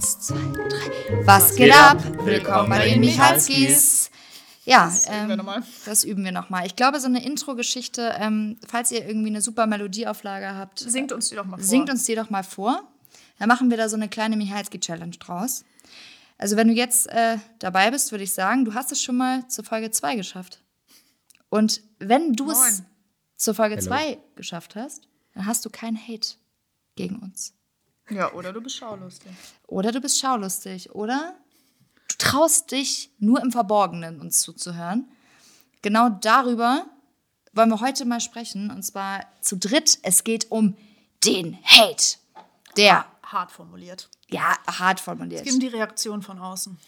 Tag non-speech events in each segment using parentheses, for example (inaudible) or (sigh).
Eins, zwei, drei. Was geht ab? Willkommen bei den Michalskis. Ja, Das üben wir ähm, nochmal. das üben wir nochmal. Ich glaube, so eine Intro-Geschichte, ähm, falls ihr irgendwie eine super Melodieauflage habt, Singt uns die doch mal vor. singt uns die doch mal vor. Dann machen wir da so eine kleine Michalski-Challenge draus. Also wenn du jetzt äh, dabei bist, würde ich sagen, du hast es schon mal zur Folge 2 geschafft. Und wenn du es zur Folge Hello. 2 geschafft hast, dann hast du keinen Hate gegen uns. Ja, oder du bist schaulustig. Oder du bist schaulustig. Oder du traust dich nur im Verborgenen uns zuzuhören. Genau darüber wollen wir heute mal sprechen. Und zwar zu dritt. Es geht um den Hate. Der, Hart formuliert. ja, hart formuliert. Es geht um die Reaktion von außen.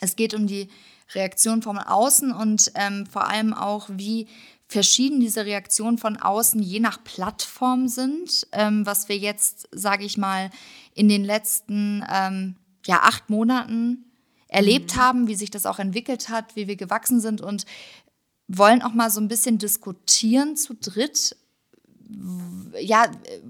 Es geht um die Reaktion von außen und ähm, vor allem auch, wie verschieden diese Reaktionen von außen je nach Plattform sind, ähm, was wir jetzt, sage ich mal, in den letzten ähm, ja, acht Monaten erlebt haben, wie sich das auch entwickelt hat, wie wir gewachsen sind und wollen auch mal so ein bisschen diskutieren zu dritt. Ja, äh,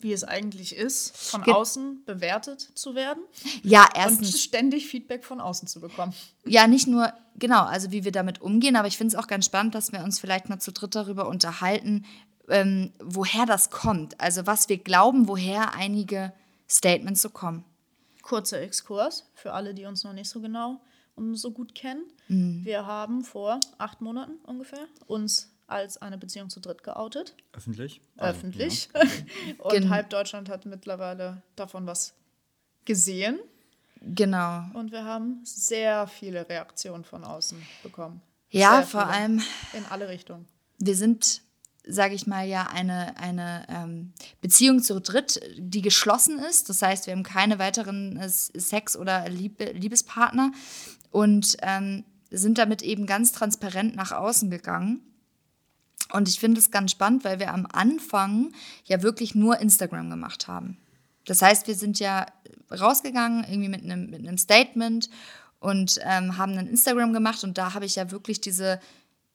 Wie es eigentlich ist, von Ge- außen bewertet zu werden ja, und erstens. ständig Feedback von außen zu bekommen. Ja, nicht nur, genau, also wie wir damit umgehen, aber ich finde es auch ganz spannend, dass wir uns vielleicht mal zu dritt darüber unterhalten, ähm, woher das kommt. Also was wir glauben, woher einige Statements so kommen. Kurzer Exkurs für alle, die uns noch nicht so genau und so gut kennen. Mhm. Wir haben vor acht Monaten ungefähr uns als eine Beziehung zu dritt geoutet. Öffentlich? Also, öffentlich. (laughs) Und Gen- halb Deutschland hat mittlerweile davon was gesehen. Genau. Und wir haben sehr viele Reaktionen von außen bekommen. Ja, Sehr vor viele. allem, In alle Richtungen. wir sind, sage ich mal, ja eine, eine ähm, Beziehung zu dritt, die geschlossen ist. Das heißt, wir haben keine weiteren äh, Sex- oder Liebe, Liebespartner und ähm, sind damit eben ganz transparent nach außen gegangen. Und ich finde es ganz spannend, weil wir am Anfang ja wirklich nur Instagram gemacht haben. Das heißt, wir sind ja rausgegangen irgendwie mit einem, mit einem Statement und ähm, haben ein Instagram gemacht und da habe ich ja wirklich diese,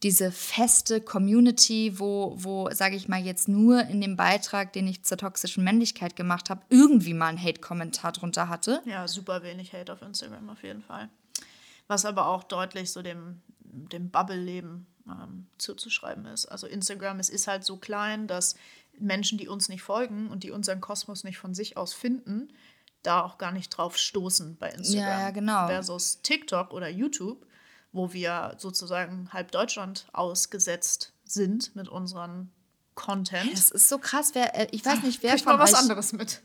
diese feste Community, wo, wo sage ich mal, jetzt nur in dem Beitrag, den ich zur toxischen Männlichkeit gemacht habe, irgendwie mal einen Hate-Kommentar drunter hatte. Ja, super wenig Hate auf Instagram auf jeden Fall. Was aber auch deutlich so dem, dem Bubble-Leben ähm, zuzuschreiben ist. Also Instagram, es ist halt so klein, dass Menschen, die uns nicht folgen und die unseren Kosmos nicht von sich aus finden, da auch gar nicht drauf stoßen bei Instagram. Ja, ja, genau. Versus TikTok oder YouTube, wo wir sozusagen halb Deutschland ausgesetzt sind mit unserem Content. Das ist so krass. Wer, äh, ich weiß nicht, wer von euch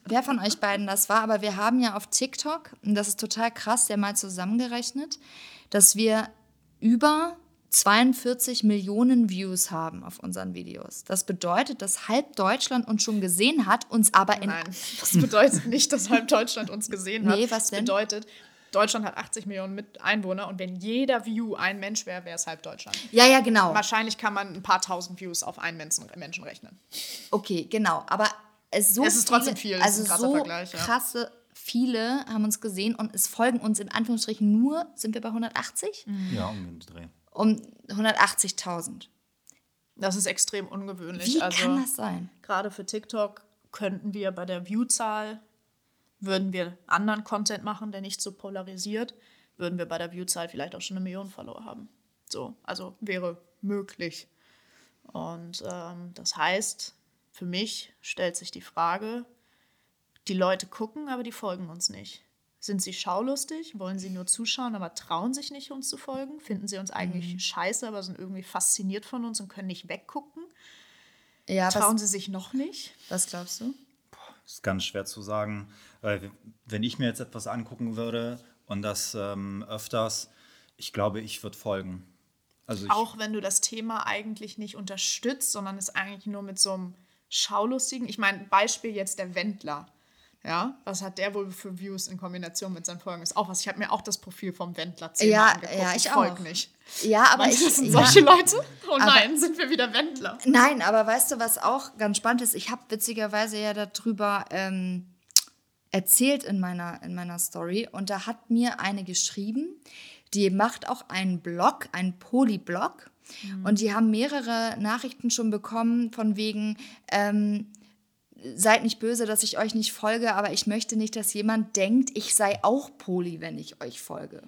wer von euch beiden das war, aber wir haben ja auf TikTok, und das ist total krass, ja mal zusammengerechnet, dass wir über 42 Millionen Views haben auf unseren Videos. Das bedeutet, dass halb Deutschland uns schon gesehen hat, uns aber in Nein, (laughs) das bedeutet nicht, dass halb Deutschland uns gesehen hat. Nee, was das denn? bedeutet, Deutschland hat 80 Millionen mit Einwohner und wenn jeder View ein Mensch wäre, wäre es halb Deutschland. Ja, ja, genau. Wahrscheinlich kann man ein paar tausend Views auf einen Menschen, Menschen rechnen. Okay, genau. Aber es, so Es ist trotzdem viel, viele, es ist also ein krasser so Vergleich, ja. krasse viele haben uns gesehen und es folgen uns in Anführungsstrichen nur, sind wir bei 180? Ja, um den Dreh. Um 180.000. Das ist extrem ungewöhnlich. Wie also kann das sein? gerade für TikTok könnten wir bei der Viewzahl, würden wir anderen Content machen, der nicht so polarisiert, würden wir bei der Viewzahl vielleicht auch schon eine Million Follower haben. So, also wäre möglich. Und ähm, das heißt, für mich stellt sich die Frage, die Leute gucken, aber die folgen uns nicht. Sind sie schaulustig? Wollen sie nur zuschauen, aber trauen sich nicht, uns zu folgen? Finden sie uns eigentlich scheiße, aber sind irgendwie fasziniert von uns und können nicht weggucken? Ja, Trauen was, sie sich noch nicht? was glaubst du? Das ist ganz schwer zu sagen, weil wenn ich mir jetzt etwas angucken würde und das ähm, öfters, ich glaube, ich würde folgen. Also ich, Auch wenn du das Thema eigentlich nicht unterstützt, sondern es eigentlich nur mit so einem schaulustigen, ich meine, Beispiel jetzt der Wendler. Ja, was hat der wohl für Views in Kombination mit seinen Folgen? Ist auch was. Ich habe mir auch das Profil vom Wendler zehnmal Ja, angeguckt. ja, ich folg auch. nicht. Ja, aber Meinst ich. das sind ja. solche Leute? Oh Aber- nein, sind wir wieder Wendler. Nein, aber weißt du, was auch ganz spannend ist? Ich habe witzigerweise ja darüber ähm, erzählt in meiner, in meiner Story und da hat mir eine geschrieben, die macht auch einen Blog, einen Polyblog und die haben mehrere Nachrichten schon bekommen von wegen, ähm, seid nicht böse, dass ich euch nicht folge, aber ich möchte nicht, dass jemand denkt, ich sei auch Poli, wenn ich euch folge.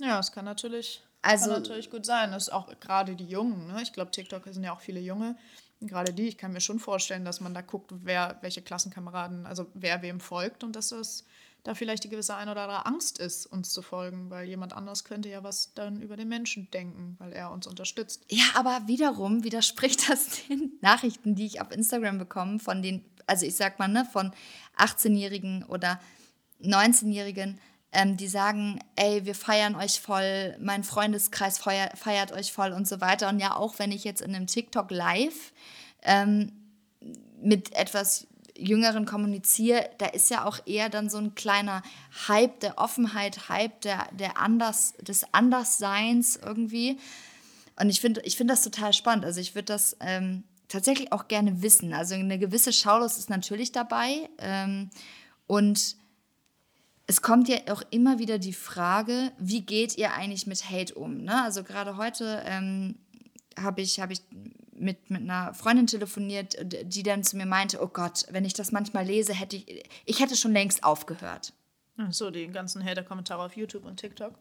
Ja, das kann natürlich, Also- kann natürlich gut sein. Das ist auch gerade die Jungen. Ne? Ich glaube, TikTok sind ja auch viele Junge. Gerade die, ich kann mir schon vorstellen, dass man da guckt, wer, welche Klassenkameraden, also wer wem folgt und dass es da vielleicht die gewisse ein oder andere Angst ist, uns zu folgen, weil jemand anders könnte ja was dann über den Menschen denken, weil er uns unterstützt. Ja, aber wiederum widerspricht (laughs) das den Nachrichten, die ich auf Instagram bekomme, von den, also ich sag mal, ne, von 18-Jährigen oder 19-Jährigen, ähm, die sagen, ey, wir feiern euch voll, mein Freundeskreis feier, feiert euch voll und so weiter. Und ja, auch wenn ich jetzt in einem TikTok live ähm, mit etwas Jüngeren kommuniziere, da ist ja auch eher dann so ein kleiner Hype der Offenheit, Hype der, der Anders, des Andersseins irgendwie. Und ich finde ich find das total spannend. Also ich würde das ähm, tatsächlich auch gerne wissen. Also eine gewisse Schaulust ist natürlich dabei. Ähm, und es kommt ja auch immer wieder die Frage, wie geht ihr eigentlich mit Hate um? Ne? Also gerade heute ähm, habe ich, hab ich mit, mit einer Freundin telefoniert, die dann zu mir meinte, oh Gott, wenn ich das manchmal lese, hätte ich, ich hätte schon längst aufgehört. Ach So, die ganzen Hater-Kommentare auf YouTube und TikTok.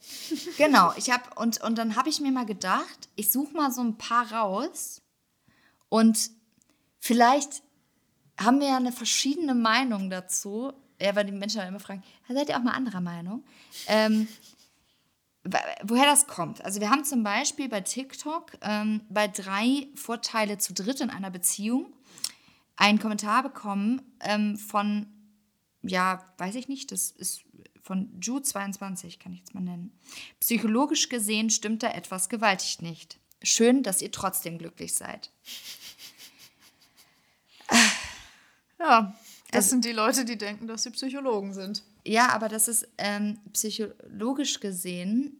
Genau, ich habe und, und dann habe ich mir mal gedacht, ich suche mal so ein paar raus und vielleicht haben wir ja eine verschiedene Meinung dazu. Ja, weil die Menschen immer fragen, "Ja, seid ihr auch mal anderer Meinung? Ähm, woher das kommt. Also wir haben zum Beispiel bei TikTok ähm, bei drei Vorteile zu dritt in einer Beziehung einen Kommentar bekommen ähm, von, ja, weiß ich nicht, das ist von Ju22, kann ich jetzt mal nennen. Psychologisch gesehen stimmt da etwas gewaltig nicht. Schön, dass ihr trotzdem glücklich seid. Ja, das Also- sind die Leute, die denken, dass sie Psychologen sind. Ja, aber das ist ähm, psychologisch gesehen,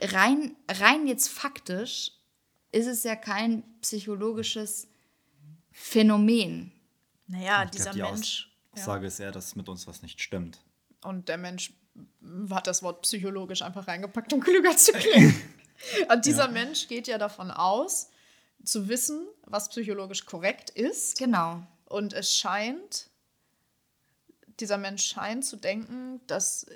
rein, rein jetzt faktisch, ist es ja kein psychologisches Phänomen. Naja, Ich dieser glaub, die Mensch. Aussage ist eher, dass mit uns was nicht stimmt. Und der Mensch hat das Wort psychologisch einfach reingepackt, um klüger zu klingen. (laughs) Und dieser Mensch geht ja davon aus, zu wissen, was psychologisch korrekt ist. Genau. Und es scheint, dieser Mensch scheint zu denken, dass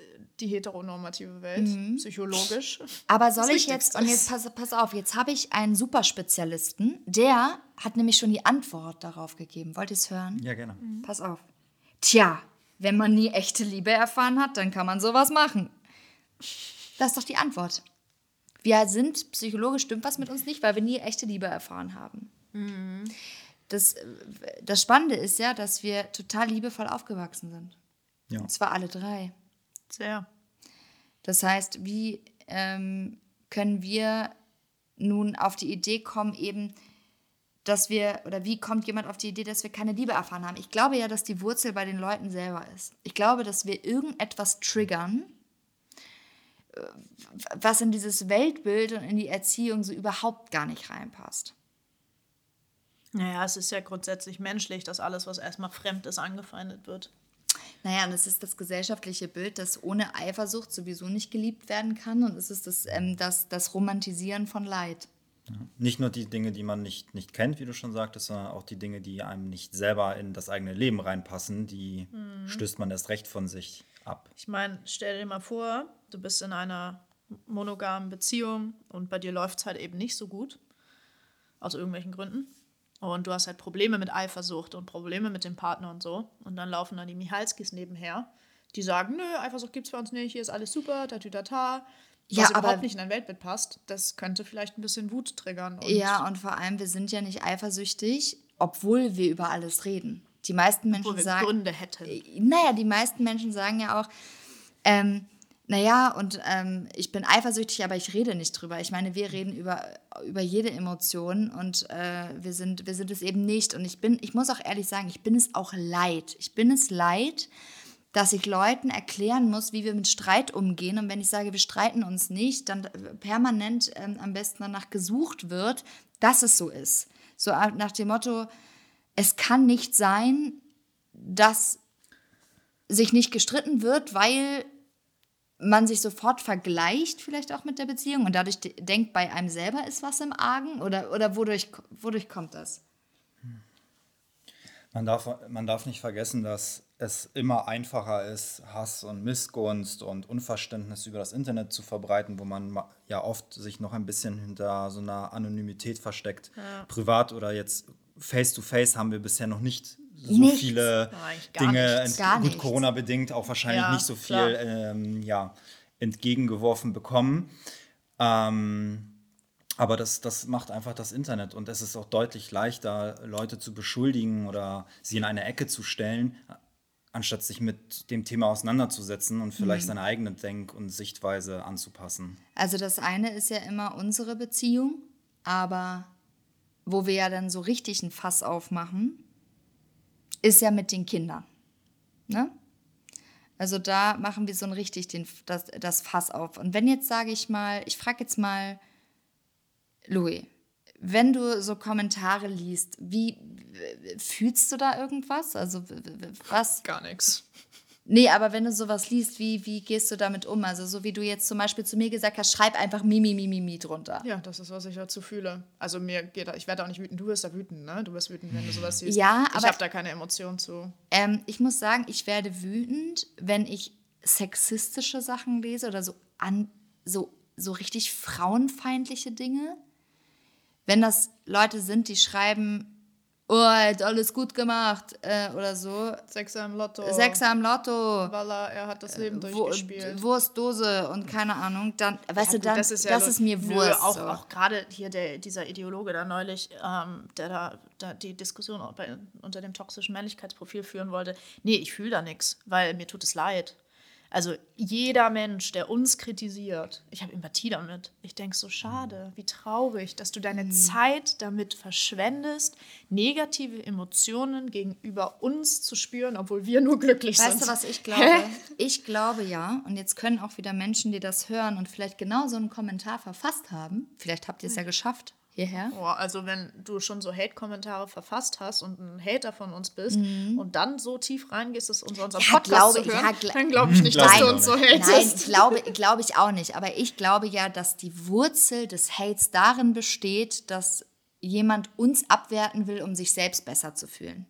die heteronormative Welt psychologisch. Aber soll das ich jetzt, und jetzt pass, pass auf, jetzt habe ich einen Superspezialisten, der hat nämlich schon die Antwort darauf gegeben. Wollt ihr es hören? Ja, gerne. Pass auf. Tja, wenn man nie echte Liebe erfahren hat, dann kann man sowas machen. Das ist doch die Antwort. Wir sind psychologisch stimmt was mit uns nicht, weil wir nie echte Liebe erfahren haben. Das, äh, das Spannende ist ja, dass wir total liebevoll aufgewachsen sind. Ja. Und zwar alle drei. Sehr. Das heißt, wie ähm, können wir nun auf die Idee kommen, eben, dass wir, oder wie kommt jemand auf die Idee, dass wir keine Liebe erfahren haben? Ich glaube ja, dass die Wurzel bei den Leuten selber ist. Ich glaube, dass wir irgendetwas triggern, äh, was in dieses Weltbild und in die Erziehung so überhaupt gar nicht reinpasst. Naja, es ist ja grundsätzlich menschlich, dass alles, was erstmal fremd ist, angefeindet wird. Naja, und es ist das gesellschaftliche Bild, das ohne Eifersucht sowieso nicht geliebt werden kann. Und es ist das, ähm, das, das Romantisieren von Leid. Nicht nur die Dinge, die man nicht, nicht kennt, wie du schon sagtest, sondern auch die Dinge, die einem nicht selber in das eigene Leben reinpassen, die stößt man erst recht von sich ab. Ich meine, stell dir mal vor, du bist in einer monogamen Beziehung und bei dir läuft es halt eben nicht so gut. Aus irgendwelchen Gründen. Und du hast halt Probleme mit Eifersucht und Probleme mit dem Partner und so. Und dann laufen dann die Michalskis nebenher, die sagen, nö, Eifersucht gibt's bei uns nicht, hier ist alles super, tatütata. Was Ja, überhaupt nicht in dein Weltbild passt, das könnte vielleicht ein bisschen Wut triggern. Und Ja, und vor allem, wir sind ja nicht eifersüchtig, obwohl wir über alles reden. Die meisten Menschen wo wir sagen. Gründe hätten. Naja, die meisten Menschen sagen ja auch, ähm, naja, und ähm, ich bin eifersüchtig, aber ich rede nicht drüber. Ich meine, wir reden über, über jede Emotion und äh, wir, sind, wir sind es eben nicht. Und ich bin, ich muss auch ehrlich sagen, ich bin es auch leid. Ich bin es leid, dass ich Leuten erklären muss, wie wir mit Streit umgehen. Und wenn ich sage, wir streiten uns nicht, dann permanent ähm, am besten danach gesucht wird, dass es so ist. So nach dem Motto, es kann nicht sein, dass sich nicht gestritten wird, weil man sich sofort vergleicht, vielleicht auch mit der Beziehung und dadurch de- denkt, bei einem selber ist was im Argen? Oder, oder wodurch, wodurch kommt das? Man darf, man darf nicht vergessen, dass es immer einfacher ist, Hass und Missgunst und Unverständnis über das Internet zu verbreiten, wo man ja oft sich noch ein bisschen hinter so einer Anonymität versteckt. Ja. Privat oder jetzt face-to-face -face haben wir bisher noch nicht so nichts. viele Dinge, gut Corona-bedingt, auch wahrscheinlich ja, nicht so viel ähm, ja, entgegengeworfen bekommen. Ähm, aber das, das macht einfach das Internet und es ist auch deutlich leichter, Leute zu beschuldigen oder sie in eine Ecke zu stellen, anstatt sich mit dem Thema auseinanderzusetzen und vielleicht mhm. seine eigene Denk- und Sichtweise anzupassen. Also das eine ist ja immer unsere Beziehung, aber wo wir ja dann so richtig ein Fass aufmachen, ist ja mit den Kindern. Ne? Also da machen wir so ein richtig den, das, das Fass auf. Und wenn jetzt sage ich mal, ich frage jetzt mal Louis, wenn du so Kommentare liest, wie fühlst du da irgendwas? Also was? Gar nichts. Nee, aber wenn du sowas liest, wie, wie gehst du damit um? Also so wie du jetzt zum Beispiel zu mir gesagt hast, schreib einfach Mimi, Mimi, Mimi drunter. Ja, das ist, was ich dazu fühle. Also mir geht, ich werde auch nicht wütend, du wirst da wütend, ne? Du wirst wütend, wenn du sowas siehst. Ja, aber... Ich habe da keine Emotionen zu. Ähm, ich muss sagen, ich werde wütend, wenn ich sexistische Sachen lese oder so, an, so, so richtig frauenfeindliche Dinge wenn das Leute sind, die schreiben, oh, er hat alles gut gemacht äh, oder so. Sechser im Lotto. Sechser im Lotto. Weil er, hat das Leben äh, durchgespielt. Wurstdose und keine Ahnung. Dann, weißt ja, du, dann, das ist, ja das ist mir Wurst. Auch, so. auch gerade hier der, dieser Ideologe da neulich, ähm, der da, da die Diskussion bei, unter dem toxischen Männlichkeitsprofil führen wollte. Nee, ich fühle da nichts, weil mir tut es leid. Also jeder Mensch, der uns kritisiert, ich habe Empathie damit. Ich denke so, schade, wie traurig, dass du deine mhm. Zeit damit verschwendest, negative Emotionen gegenüber uns zu spüren, obwohl wir nur glücklich weißt sind. Weißt du, was ich (laughs) glaube? ich glaube ja, und jetzt können auch wieder Menschen, die das hören und vielleicht genau so einen Kommentar verfasst haben, vielleicht habt ihr es ja geschafft, hierher. Oh, also wenn du schon so Hate-Kommentare verfasst hast und ein Hater von uns bist mhm. und dann so tief reingehst, dass unser, unser ja, Podcast glaube, zu hören, ja, gl dann glaube ich nicht, dass du uns so hatest. Nein, glaube, (laughs) glaube ich auch nicht. Aber ich glaube ja, dass die Wurzel des Hates darin besteht, dass jemand uns abwerten will, um sich selbst besser zu fühlen.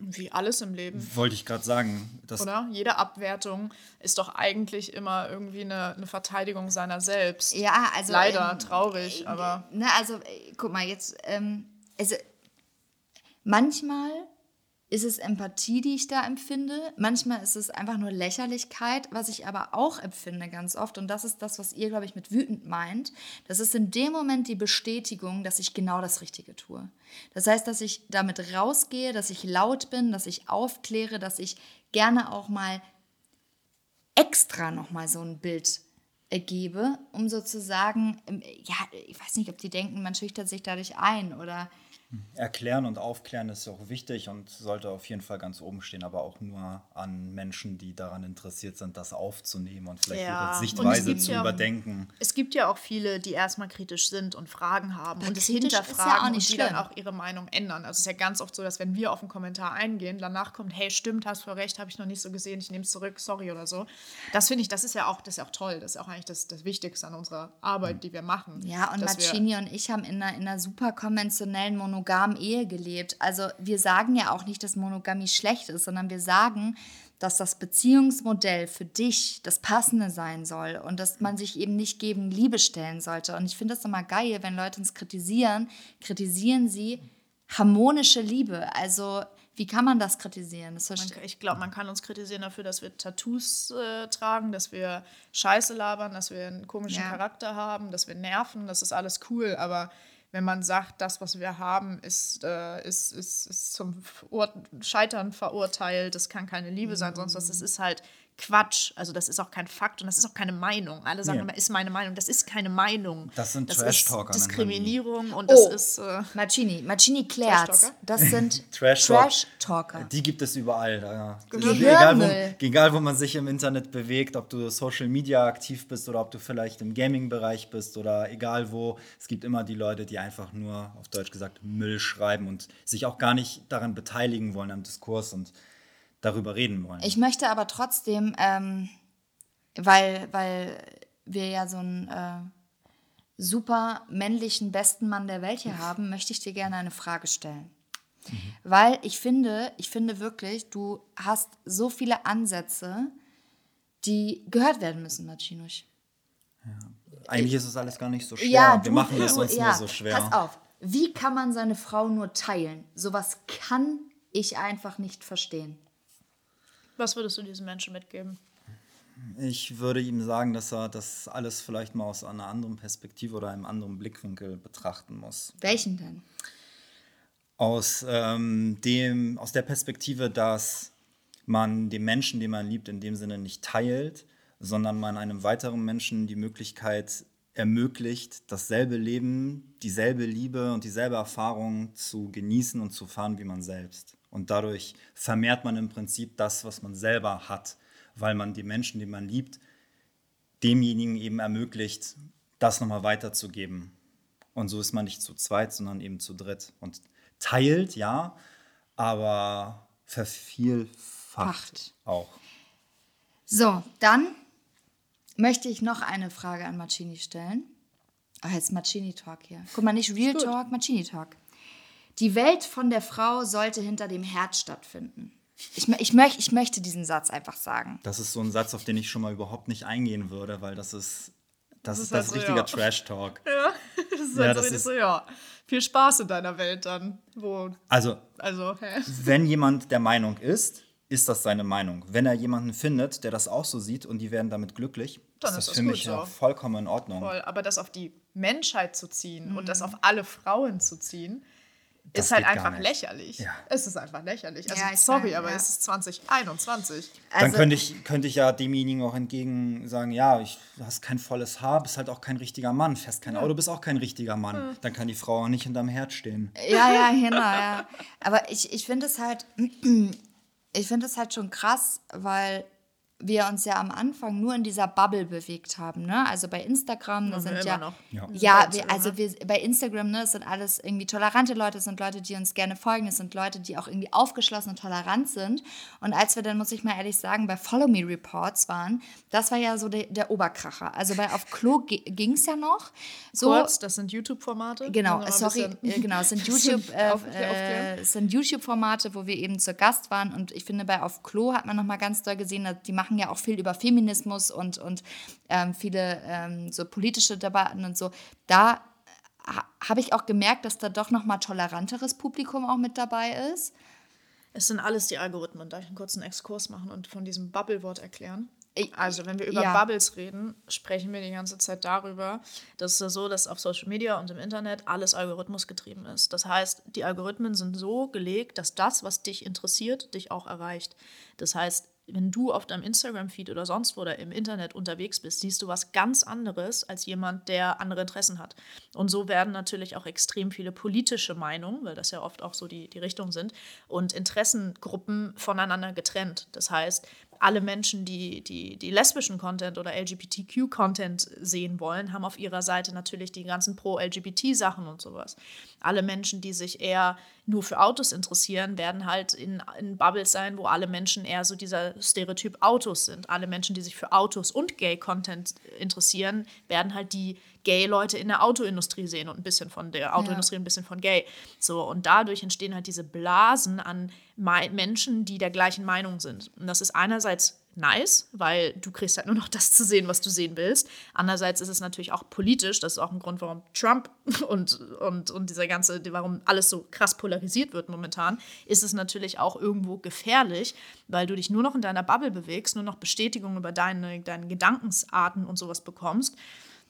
Wie alles im Leben. Wollte ich gerade sagen. Oder? Jede Abwertung ist doch eigentlich immer irgendwie eine, eine Verteidigung seiner selbst. Ja, also. Leider, ähm, traurig, äh, aber. Ne, also, äh, guck mal, jetzt. Ähm, also, manchmal ist es Empathie, die ich da empfinde. Manchmal ist es einfach nur Lächerlichkeit, was ich aber auch empfinde ganz oft. Und das ist das, was ihr, glaube ich, mit wütend meint. Das ist in dem Moment die Bestätigung, dass ich genau das Richtige tue. Das heißt, dass ich damit rausgehe, dass ich laut bin, dass ich aufkläre, dass ich gerne auch mal extra nochmal so ein Bild ergebe, um sozusagen, ähm, ja, ich weiß nicht, ob die denken, man schüchtert sich dadurch ein oder Erklären und aufklären ist auch wichtig und sollte auf jeden Fall ganz oben stehen, aber auch nur an Menschen, die daran interessiert sind, das aufzunehmen und vielleicht ja. ihre Sichtweise zu ja, überdenken. Es gibt ja auch viele, die erstmal kritisch sind und Fragen haben und es hinterfragen ja und die dann auch ihre Meinung ändern. Also es ist ja ganz oft so, dass wenn wir auf einen Kommentar eingehen, danach kommt, hey, stimmt, hast voll recht, habe ich noch nicht so gesehen, ich nehme es zurück, sorry oder so. Das finde ich, das ist ja auch, das ist auch toll. Das ist auch eigentlich das, das Wichtigste an unserer Arbeit, die wir machen. Ja, und Marcini und ich haben in einer, in einer super konventionellen Monogamie monogamen Ehe gelebt. Also wir sagen ja auch nicht, dass Monogamie schlecht ist, sondern wir sagen, dass das Beziehungsmodell für dich das passende sein soll und dass man sich eben nicht gegen Liebe stellen sollte. Und ich finde das immer geil, wenn Leute uns kritisieren, kritisieren sie harmonische Liebe. Also wie kann man das kritisieren? Das man, ich glaube, man kann uns kritisieren dafür, dass wir Tattoos äh, tragen, dass wir Scheiße labern, dass wir einen komischen ja. Charakter haben, dass wir nerven. Das ist alles cool, aber wenn man sagt, das, was wir haben, ist, äh, ist, ist, ist zum Scheitern verurteilt, das kann keine Liebe sein, sonst was, das ist halt Quatsch. Also das ist auch kein Fakt und das ist auch keine Meinung. Alle sagen nee. immer, ist meine Meinung. Das ist keine Meinung. Das sind Trash-Talker. Diskriminierung und das oh, ist... Äh, Marcini, Marcini klärt. Das sind (laughs) Trash-Talker. Die gibt es überall. Ja. Egal, wo, egal, wo man sich im Internet bewegt, ob du Social Media aktiv bist oder ob du vielleicht im Gaming-Bereich bist oder egal wo. Es gibt immer die Leute, die einfach nur, auf Deutsch gesagt, Müll schreiben und sich auch gar nicht daran beteiligen wollen am Diskurs und darüber reden wollen. Ich möchte aber trotzdem, ähm, weil, weil wir ja so einen äh, super männlichen besten Mann der Welt hier haben, möchte ich dir gerne eine Frage stellen. Weil ich finde, ich finde wirklich, du hast so viele Ansätze, die gehört werden müssen, Marcinusch. Eigentlich ist es alles gar nicht so schwer. Ja, Wir machen es uns (laughs) ja. nur so schwer. Pass auf, wie kann man seine Frau nur teilen? Sowas kann ich einfach nicht verstehen. Was würdest du diesen Menschen mitgeben? Ich würde ihm sagen, dass er das alles vielleicht mal aus einer anderen Perspektive oder einem anderen Blickwinkel betrachten muss. Welchen denn? Aus, ähm, dem, aus der Perspektive, dass man den Menschen, den man liebt, in dem Sinne nicht teilt, sondern man einem weiteren Menschen die Möglichkeit ermöglicht, dasselbe Leben, dieselbe Liebe und dieselbe Erfahrung zu genießen und zu fahren wie man selbst. Und dadurch vermehrt man im Prinzip das, was man selber hat, weil man die Menschen, die man liebt, demjenigen eben ermöglicht, das nochmal weiterzugeben. Und so ist man nicht zu zweit, sondern eben zu dritt. Und teilt, ja, aber vervielfacht Facht. auch. So, dann möchte ich noch eine Frage an Marcini stellen. Ach, jetzt Marcini Talk hier. Guck mal, nicht Real Talk, Marcini Talk. Die Welt von der Frau sollte hinter dem Herd stattfinden. Ich, ich, möch, ich möchte diesen Satz einfach sagen. Das ist so ein Satz, auf den ich schon mal überhaupt nicht eingehen würde, weil das ist, das, ist ist das halt so, richtiger ja. Trash-Talk. (laughs) Ja, das ist Ja, halt so, das ist- so, ja. Viel Spaß in deiner Welt dann. Wo, Also, also, hä? wenn jemand der Meinung ist, ist das seine Meinung. Wenn er jemanden findet, der das auch so sieht und die werden damit glücklich, Dann ist das das für gut mich so. auch vollkommen in Ordnung. Voll. Aber das auf die Menschheit zu ziehen und Mhm. das auf alle Frauen zu ziehen, Das ist halt einfach nicht. lächerlich. Ja. Es ist einfach lächerlich. Also, Ja, sorry, weiß, aber ja. es ist 2021. Dann Also, könnte ich, könnte ich ja demjenigen auch entgegen sagen, ja, ich, du hast kein volles Haar, bist halt auch kein richtiger Mann, fährst kein Auto, bist auch kein richtiger Mann. Dann kann die Frau auch nicht hinterm Herd stehen. Ja, ja, genau, ja. Aber ich, ich finde es halt, (clears throat) ich finde es halt schon krass, weil wir uns ja am Anfang nur in dieser Bubble bewegt haben, ne? Also bei Instagram, da sind ja, noch. Ja. ja, Bei wir, Instagram, also ne? wir, bei Instagram, ne, das sind alles irgendwie tolerante Leute, das sind Leute, die uns gerne folgen, das sind Leute, die auch irgendwie aufgeschlossen und tolerant sind. Und als wir dann, muss ich mal ehrlich sagen, bei Follow Me Reports waren, das war ja so der, der Oberkracher. Also bei Auf Klo ging es ja noch. So, Kurz, das sind YouTube-Formate. Genau, noch sorry, bisschen- (laughs) genau, es sind (laughs) YouTube, äh, äh, es sind YouTube-Formate, wo wir eben zu Gast waren und ich finde, bei Auf Klo hat man nochmal ganz doll gesehen, dass die machen ja auch viel über Feminismus und, und ähm, viele ähm, so politische Debatten und so. Da ha habe ich auch gemerkt, dass da doch nochmal toleranteres Publikum auch mit dabei ist. Es sind alles die Algorithmen. Darf ich einen kurzen Exkurs machen und von diesem Bubble-Wort erklären? Also, wenn wir über ja. Bubbles reden, sprechen wir die ganze Zeit darüber, dass es so, dass auf Social Media und im Internet alles algorithmusgetrieben ist. Das heißt, die Algorithmen sind so gelegt, dass das, was dich interessiert, dich auch erreicht. Das heißt, wenn du auf deinem Instagram-Feed oder sonst wo oder im Internet unterwegs bist, siehst du was ganz anderes als jemand, der andere Interessen hat. Und so werden natürlich auch extrem viele politische Meinungen, weil das ja oft auch so die, die Richtung sind, und Interessengruppen voneinander getrennt. Das heißt, alle Menschen, die, die, die lesbischen Content oder LGBTQ-Content sehen wollen, haben auf ihrer Seite natürlich die ganzen Pro-LGBT-Sachen und sowas. Alle Menschen, die sich eher nur für Autos interessieren, werden halt in, in Bubbles sein, wo alle Menschen eher so dieser Stereotyp Autos sind. Alle Menschen, die sich für Autos und Gay-Content interessieren, werden halt die Gay-Leute in der Autoindustrie sehen und ein bisschen von der Autoindustrie, ein bisschen von Gay. So, und dadurch entstehen halt diese Blasen an Menschen, die der gleichen Meinung sind. Und das ist einerseits nice, weil du kriegst halt nur noch das zu sehen, was du sehen willst. Andererseits ist es natürlich auch politisch, das ist auch ein Grund, warum Trump (laughs) und, und, und dieser ganze, warum alles so krass polarisiert wird momentan, ist es natürlich auch irgendwo gefährlich, weil du dich nur noch in deiner Bubble bewegst, nur noch Bestätigung über deine, deine Gedankensarten und sowas bekommst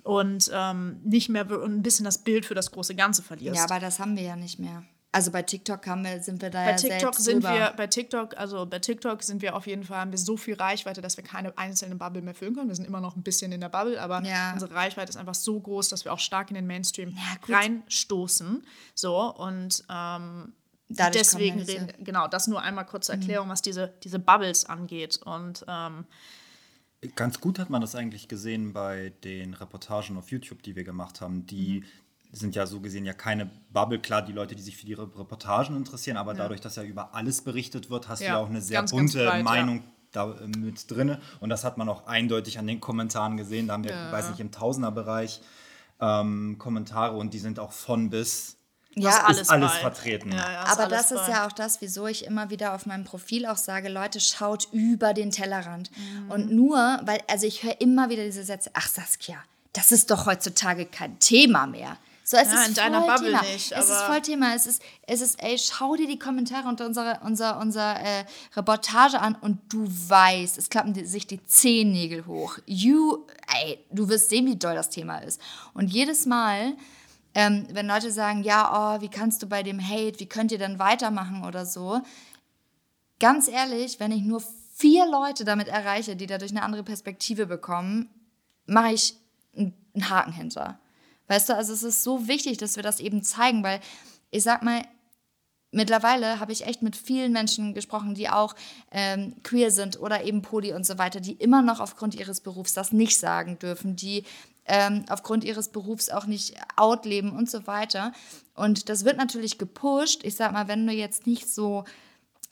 und ähm, nicht mehr ein bisschen das Bild für das große Ganze verlierst. Ja, aber das haben wir ja nicht mehr. Also bei TikTok haben wir, sind wir da bei ja TikTok selbst sind drüber. wir, bei TikTok, also bei TikTok sind wir auf jeden Fall, haben wir so viel Reichweite, dass wir keine einzelne Bubble mehr füllen können. Wir sind immer noch ein bisschen in der Bubble, aber Ja. unsere Reichweite ist einfach so groß, dass wir auch stark in den Mainstream Ja, reinstoßen. So, und ähm, Dadurch deswegen reden, genau, das nur einmal kurz zur Erklärung, was diese, diese Bubbles angeht. Und ähm, Ganz gut hat man das eigentlich gesehen bei den Reportagen auf YouTube, die wir gemacht haben. Die sind ja so gesehen ja keine Bubble. Klar, die Leute, die sich für die Re- Reportagen interessieren, aber dadurch, dass ja über alles berichtet wird, hast du Ja, ja auch eine sehr ganz, ganz bunte breit, ja. Meinung da äh, mit drin. Und das hat man auch eindeutig an den Kommentaren gesehen. Da haben wir, weiß nicht, im Tausenderbereich ähm, Kommentare und die sind auch von bis Ja, ist alles vertreten. Ja, ja, ist Aber alles das ist bei. ja auch das, wieso ich immer wieder auf meinem Profil auch sage, Leute, schaut über den Tellerrand. Und nur, weil, also ich höre immer wieder diese Sätze, ach Saskia, das ist doch heutzutage kein Thema mehr. So, es Ja, ist in deiner voll Bubble Thema. nicht, es ist voll Thema. Es ist, es ist, ey, schau dir die Kommentare unter unserer, unser, unser äh, Reportage an und du weißt, es klappen die, sich die Zehennägel hoch. You, ey, du wirst sehen, wie doll das Thema ist. Und jedes Mal, ähm, wenn Leute sagen, ja, oh, wie kannst du bei dem Hate, wie könnt ihr denn weitermachen oder so, ganz ehrlich, wenn ich nur vier Leute damit erreiche, die dadurch eine andere Perspektive bekommen, mache ich einen Haken hinter. Weißt du, also es ist so wichtig, dass wir das eben zeigen, weil ich sag mal, mittlerweile habe ich echt mit vielen Menschen gesprochen, die auch ähm, queer sind oder eben poly und so weiter, die immer noch aufgrund ihres Berufs das nicht sagen dürfen, die ähm, aufgrund ihres Berufs auch nicht out leben und so weiter. Und das wird natürlich gepusht. Ich sag mal, wenn du jetzt nicht so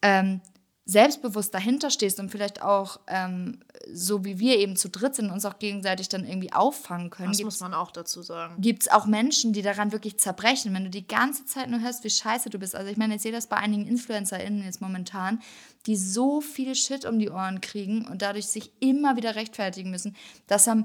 ähm, selbstbewusst dahinter stehst und vielleicht auch ähm, so wie wir eben zu dritt sind, uns auch gegenseitig dann irgendwie auffangen können, Das gibt's muss man auch dazu sagen. gibt es auch Menschen, die daran wirklich zerbrechen, wenn du die ganze Zeit nur hörst, wie scheiße du bist. Also ich meine, ich sehe das bei einigen InfluencerInnen jetzt momentan, die so viel Shit um die Ohren kriegen und dadurch sich immer wieder rechtfertigen müssen. Das haben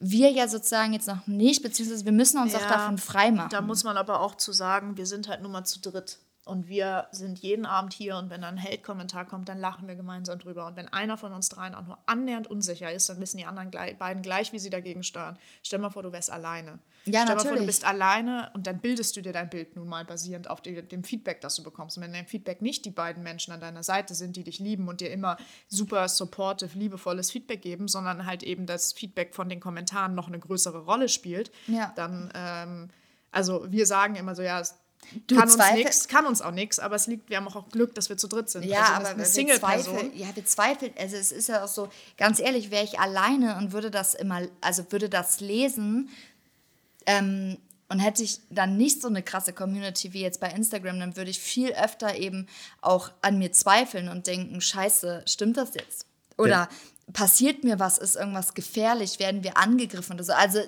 wir ja sozusagen jetzt noch nicht, beziehungsweise wir müssen uns auch Ja, davon freimachen. Da muss man aber auch zu sagen, wir sind halt nur mal zu dritt. Und wir sind jeden Abend hier und wenn dann ein Hate-Kommentar kommt, dann lachen wir gemeinsam drüber. Und wenn einer von uns dreien auch nur annähernd unsicher ist, dann wissen die anderen gleich, beiden gleich, wie sie dagegen steuern. Stell mal vor, du wärst alleine. Ja, Stell mal vor, du natürlich. bist alleine und dann bildest du dir dein Bild nun mal basierend auf die, dem Feedback, das du bekommst. Und wenn dein Feedback nicht die beiden Menschen an deiner Seite sind, die dich lieben und dir immer super supportive, liebevolles Feedback geben, sondern halt eben das Feedback von den Kommentaren noch eine größere Rolle spielt, Ja. dann, ähm, also wir sagen immer so, ja, Du kann uns nichts, kann uns auch nichts, aber es liegt, wir haben auch Glück, dass wir zu dritt sind. Ja, also, aber eine wir Single-Person. zweifeln, ja, wir zweifeln, also es ist ja auch so, ganz ehrlich, wäre ich alleine und würde das immer, also würde das lesen ähm, und hätte ich dann nicht so eine krasse Community wie jetzt bei Instagram, dann würde ich viel öfter eben auch an mir zweifeln und denken, scheiße, stimmt das jetzt? Oder passiert mir was, ist irgendwas gefährlich, werden wir angegriffen oder so. Also,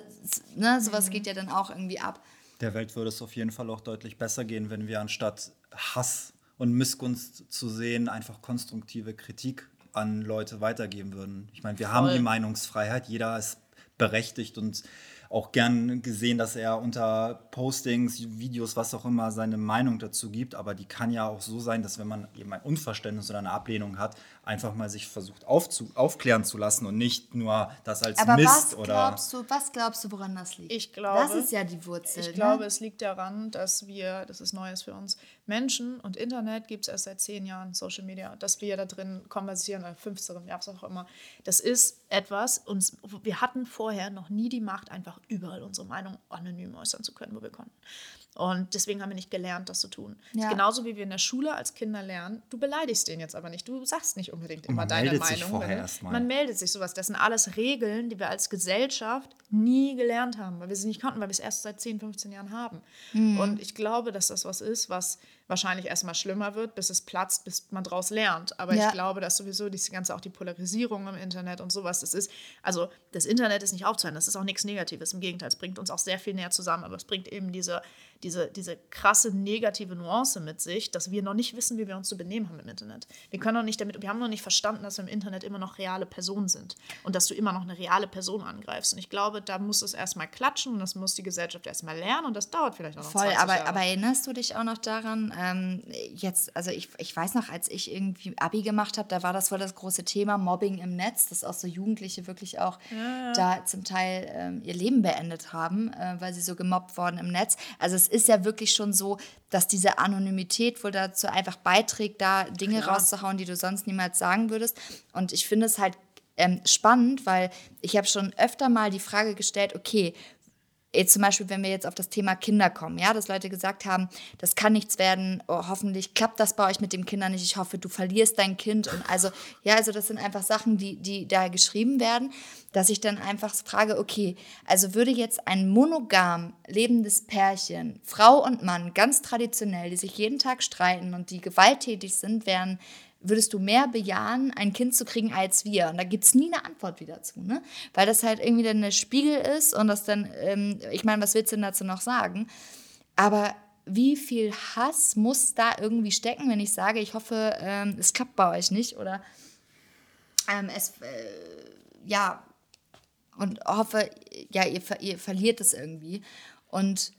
ne, sowas geht ja dann auch irgendwie ab. Der Welt würde es auf jeden Fall auch deutlich besser gehen, wenn wir anstatt Hass und Missgunst zu sehen, einfach konstruktive Kritik an Leute weitergeben würden. Ich meine, wir haben Voll. die Meinungsfreiheit, jeder ist berechtigt und auch gern gesehen, dass er unter Postings, Videos, was auch immer, seine Meinung dazu gibt. Aber die kann ja auch so sein, dass wenn man eben ein Unverständnis oder eine Ablehnung hat, einfach mal sich versucht aufzu aufklären zu lassen und nicht nur das als Aber Mist was oder. glaubst du, was glaubst du, woran das liegt? Ich glaube- Das ist ja die Wurzel. Ich ne? glaube, es liegt daran, dass wir, das ist Neues für uns, Menschen und Internet gibt es erst seit zehn Jahren, Social Media, dass wir da drin konversieren, oder 15, ja, was auch immer. Das ist etwas, uns, wir hatten vorher noch nie die Macht, einfach überall unsere Meinung anonym äußern zu können, wo wir konnten. Und deswegen haben wir nicht gelernt, das zu tun. Ja. Genauso wie wir in der Schule als Kinder lernen, du beleidigst den jetzt aber nicht, du sagst nicht unbedingt immer man deine meldet sich Meinung. vorher wenn- erst mal. Man meldet sich sowas. Das sind alles Regeln, die wir als Gesellschaft nie gelernt haben, weil wir sie nicht konnten, weil wir es erst seit 10, 15 Jahren haben. Und ich glaube, dass das was ist, was wahrscheinlich erstmal schlimmer wird, bis es platzt, bis man daraus lernt. Aber Ja. ich glaube, dass sowieso diese ganze auch die Polarisierung im Internet und sowas, das ist, also das Internet ist nicht aufzuhören, das ist auch nichts Negatives. Im Gegenteil, es bringt uns auch sehr viel näher zusammen, aber es bringt eben diese, diese, diese krasse negative Nuance mit sich, dass wir noch nicht wissen, wie wir uns zu benehmen haben im Internet. Wir können noch nicht damit, wir haben noch nicht verstanden, dass wir im Internet immer noch reale Personen sind und dass du immer noch eine reale Person angreifst. Und ich glaube, da muss es erstmal klatschen und das muss die Gesellschaft erstmal lernen und das dauert vielleicht auch noch Voll, 20 aber, Jahre. aber erinnerst du dich auch noch daran, ähm, jetzt, also ich, ich weiß noch, als ich irgendwie Abi gemacht habe, da war das voll das große Thema Mobbing im Netz, dass auch so Jugendliche wirklich auch da zum Teil ähm, ihr Leben beendet haben, äh, weil sie so gemobbt wurden im Netz. Also es ist ja wirklich schon so, dass diese Anonymität wohl dazu einfach beiträgt, da Dinge Klar. rauszuhauen, die du sonst niemals sagen würdest. Und ich finde es halt ähm, spannend, weil ich habe schon öfter mal die Frage gestellt, okay, jetzt zum Beispiel, wenn wir jetzt auf das Thema Kinder kommen, ja, dass Leute gesagt haben, das kann nichts werden, oh, hoffentlich klappt das bei euch mit dem Kindern nicht, ich hoffe, du verlierst dein Kind und also, ja, also das sind einfach Sachen, die, die da geschrieben werden, dass ich dann einfach frage, okay, also würde jetzt ein monogam lebendes Pärchen, Frau und Mann, ganz traditionell, die sich jeden Tag streiten und die gewalttätig sind, wären würdest du mehr bejahen, ein Kind zu kriegen als wir? Und da gibt es nie eine Antwort wieder zu, ne? Weil das halt irgendwie dann der Spiegel ist und das dann, ähm, ich meine, was willst du denn dazu noch sagen? Aber wie viel Hass muss da irgendwie stecken, wenn ich sage, ich hoffe, ähm, es klappt bei euch nicht oder ähm, es, äh, ja, und hoffe, ja, ihr, ihr verliert es irgendwie. Und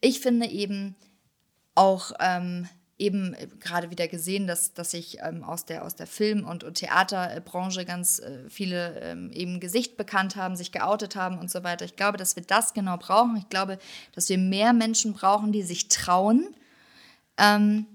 ich finde eben auch ähm, eben gerade wieder gesehen, dass, dass ich ähm, aus, der, aus der Film- und, und Theaterbranche ganz äh, viele ähm, eben Gesicht bekannt haben, sich geoutet haben und so weiter. Ich glaube, dass wir das genau brauchen. Ich glaube, dass wir mehr Menschen brauchen, die sich trauen. Ähm,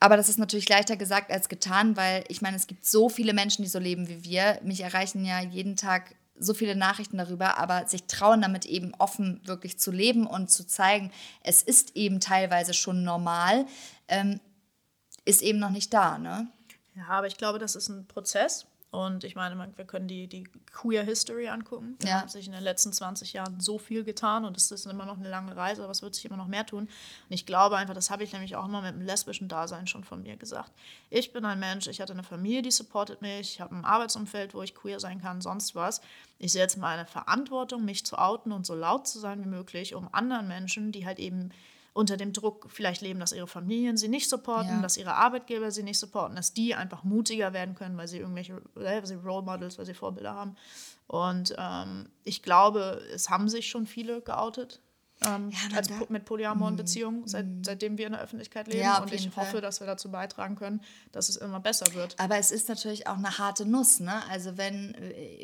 aber das ist natürlich leichter gesagt als getan, weil ich meine, es gibt so viele Menschen, die so leben wie wir. Mich erreichen ja jeden Tag so viele Nachrichten darüber, aber sich trauen damit eben offen wirklich zu leben und zu zeigen, es ist eben teilweise schon normal, ähm, ist eben noch nicht da. Ne? Ja, aber ich glaube, das ist ein Prozess. Und ich meine, wir können die, die Queer History angucken. Da ja. hat sich in den letzten 20 Jahren so viel getan und es ist immer noch eine lange Reise, aber es wird sich immer noch mehr tun. Und ich glaube einfach, das habe ich nämlich auch immer mit dem lesbischen Dasein schon von mir gesagt. Ich bin ein Mensch, ich hatte eine Familie, die supportet mich, ich habe ein Arbeitsumfeld, wo ich queer sein kann, sonst was. Ich sehe jetzt meine Verantwortung, mich zu outen und so laut zu sein wie möglich, um anderen Menschen, die halt eben unter dem Druck vielleicht leben, dass ihre Familien sie nicht supporten, ja. dass ihre Arbeitgeber sie nicht supporten, dass die einfach mutiger werden können, weil sie irgendwelche weil sie Role Models, weil sie Vorbilder haben. Und ähm, ich glaube, es haben sich schon viele geoutet ähm, ja, als, mit polyamoren mhm. Beziehungen, seit, mhm. seitdem wir in der Öffentlichkeit leben. Ja, und ich hoffe, Fall. dass wir dazu beitragen können, dass es immer besser wird. Aber es ist natürlich auch eine harte Nuss. Ne? Also wenn,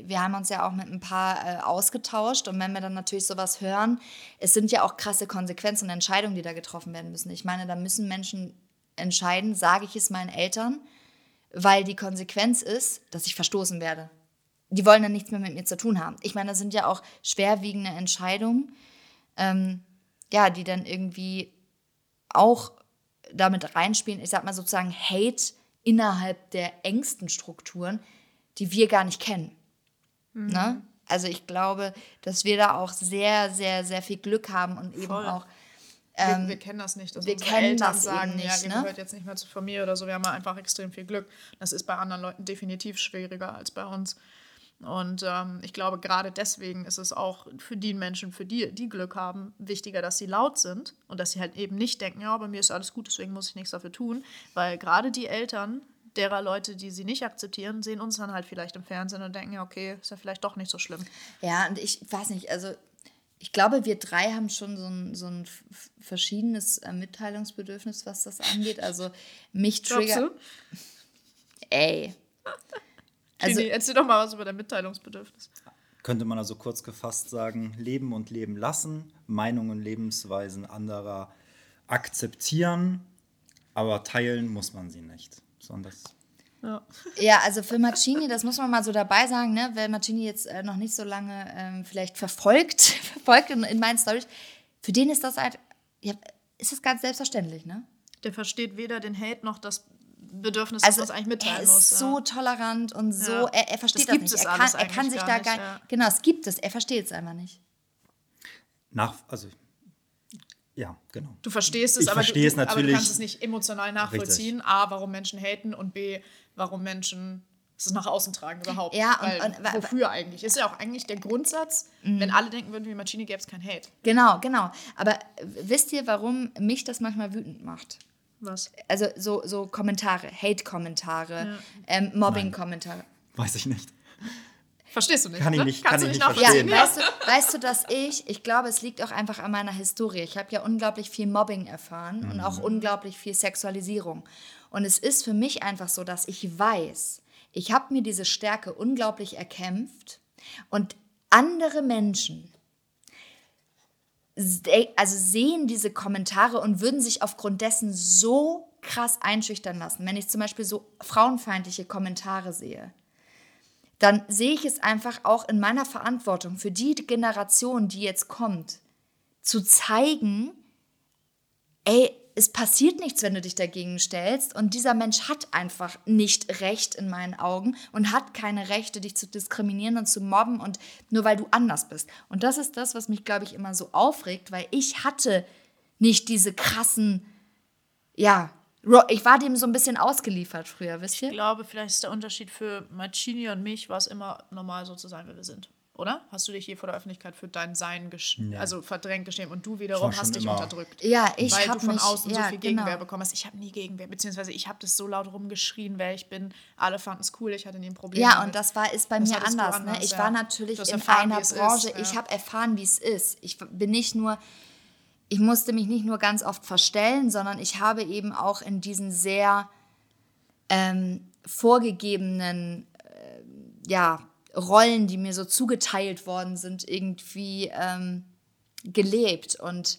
wir haben uns ja auch mit ein paar äh, ausgetauscht und wenn wir dann natürlich sowas hören, es sind ja auch krasse Konsequenzen und Entscheidungen, die da getroffen werden müssen. Ich meine, da müssen Menschen entscheiden, sage ich es meinen Eltern, weil die Konsequenz ist, dass ich verstoßen werde. Die wollen dann nichts mehr mit mir zu tun haben. Ich meine, das sind ja auch schwerwiegende Entscheidungen ähm, ja, die dann irgendwie auch damit reinspielen, ich sag mal sozusagen Hate innerhalb der engsten Strukturen, die wir gar nicht kennen. Mhm. Ne? Also ich glaube, dass wir da auch sehr, sehr, sehr viel Glück haben und eben Voll. auch. Ähm, wir, wir, kennen das nicht, dass wir unsere kennen Eltern das sagen, nicht, ja, ihr ne? gehört jetzt nicht mehr zur Familie oder so. Wir haben einfach extrem viel Glück. Das ist bei anderen Leuten definitiv schwieriger als bei uns. Und ähm, ich glaube, gerade deswegen ist es auch für die Menschen, für die, die Glück haben, wichtiger, dass sie laut sind und dass sie halt eben nicht denken, ja, bei mir ist alles gut, deswegen muss ich nichts dafür tun. Weil gerade die Eltern derer Leute, die sie nicht akzeptieren, sehen uns dann halt vielleicht im Fernsehen und denken, ja, okay, ist ja vielleicht doch nicht so schlimm. Ja, und ich weiß nicht, also ich glaube, wir drei haben schon so ein, so ein verschiedenes äh, Mitteilungsbedürfnis, was das angeht. Also mich triggert. Ey. Also, Kini, erzähl doch mal was über dein Mitteilungsbedürfnis. Könnte man also kurz gefasst sagen, leben und leben lassen, Meinungen und Lebensweisen anderer akzeptieren, aber teilen muss man sie nicht. Sondern ja. ja, also für Maccini, das muss man mal so dabei sagen, ne? wer Maccini jetzt äh, noch nicht so lange ähm, vielleicht verfolgt, (laughs) verfolgt in, in meinen Storys, für den ist das halt, ja, ist das ganz selbstverständlich, ne? Der versteht weder den Hate noch das Bedürfnis, also, man eigentlich mitteilen er ist muss. so ja. tolerant und so, ja. er, er, versteht das, das nicht. Er kann, er kann sich da gar, nicht, ja. genau, es gibt es, er versteht es einfach nicht. Nach, also ja, genau. Du verstehst es, aber, du, es aber, du, kannst es nicht emotional nachvollziehen. Richtig. A, warum Menschen haten und B, warum Menschen es nach außen tragen überhaupt. Ja, und, und wofür eigentlich? Ist ja auch eigentlich der Grundsatz, mhm. wenn alle denken würden, wie Maschine gäbe es kein Hate. Genau, genau. Aber wisst ihr, warum mich das manchmal wütend macht? Was? Also so, so Kommentare, Hate-Kommentare, ja. ähm, Mobbing-Kommentare. Weiß ich nicht. Verstehst du nicht? Kann ich ne? nicht, kann ich nicht verstehen. Ja, weißt, du, weißt du, dass ich, ich glaube, es liegt auch einfach an meiner Historie. Ich habe ja unglaublich viel Mobbing erfahren mhm. und auch unglaublich viel Sexualisierung. Und es ist für mich einfach so, dass ich weiß, ich habe mir diese Stärke unglaublich erkämpft und andere Menschen also sehen diese Kommentare und würden sich aufgrund dessen so krass einschüchtern lassen. Wenn ich zum Beispiel so frauenfeindliche Kommentare sehe, dann sehe ich es einfach auch in meiner Verantwortung für die Generation, die jetzt kommt, zu zeigen, ey, es passiert nichts, wenn du dich dagegen stellst. Und dieser Mensch hat einfach nicht Recht in meinen Augen und hat keine Rechte, dich zu diskriminieren und zu mobben und nur weil du anders bist. Und das ist das, was mich, glaube ich, immer so aufregt, weil ich hatte nicht diese krassen, ja, ich war dem so ein bisschen ausgeliefert früher, wisst ihr? Ich glaube, vielleicht ist der Unterschied für Mancini und mich, war es immer normal so zu sein, wie wir sind. Oder? Hast du dich je vor der Öffentlichkeit für dein Sein gesch Nee. also verdrängt geschämt und du wiederum hast dich immer- unterdrückt? Ja, ich weil hab du von mich- außen so ja, viel genau. Gegenwehr bekommen hast. Ich habe nie Gegenwehr, beziehungsweise ich habe das so laut rumgeschrien, wer ich bin. Alle fanden es cool, ich hatte nie ein Problem Ja, damit. und das war ist bei Das mir du anders. Ne? anders, Ich ja. war natürlich in erfahren, einer es ist, Branche, ja. ich habe erfahren, wie es ist. Ich bin nicht nur, ich musste mich nicht nur ganz oft verstellen, sondern ich habe eben auch in diesen sehr ähm, vorgegebenen äh, ja, Rollen, die mir so zugeteilt worden sind, irgendwie ähm, gelebt und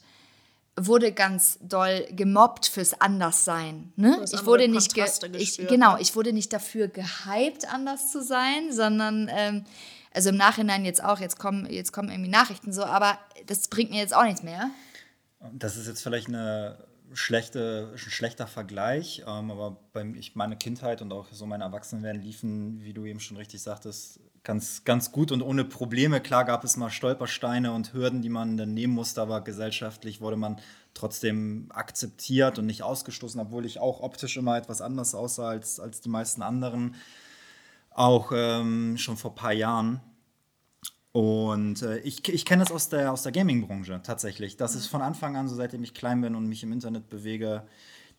wurde ganz doll gemobbt fürs Anderssein. Ne? Ich wurde nicht ich, genau, ich wurde nicht dafür gehypt, anders zu sein, sondern ähm, also im Nachhinein jetzt auch, jetzt kommen, jetzt kommen irgendwie Nachrichten so, aber das bringt mir jetzt auch nichts mehr. Das ist jetzt vielleicht eine schlechte, ein schlechter Vergleich, ähm, aber bei ich, meine Kindheit und auch so meine Erwachsenenwerden liefen, wie du eben schon richtig sagtest, ganz, ganz gut und ohne Probleme. Klar gab es mal Stolpersteine und Hürden, die man dann nehmen musste, aber gesellschaftlich wurde man trotzdem akzeptiert und nicht ausgestoßen, obwohl ich auch optisch immer etwas anders aussah als, als die meisten anderen. Auch ähm, schon vor ein paar Jahren. Und äh, ich, ich kenne das aus der, aus der Gaming-Branche tatsächlich. Das ist von Anfang an so, seitdem ich klein bin und mich im Internet bewege,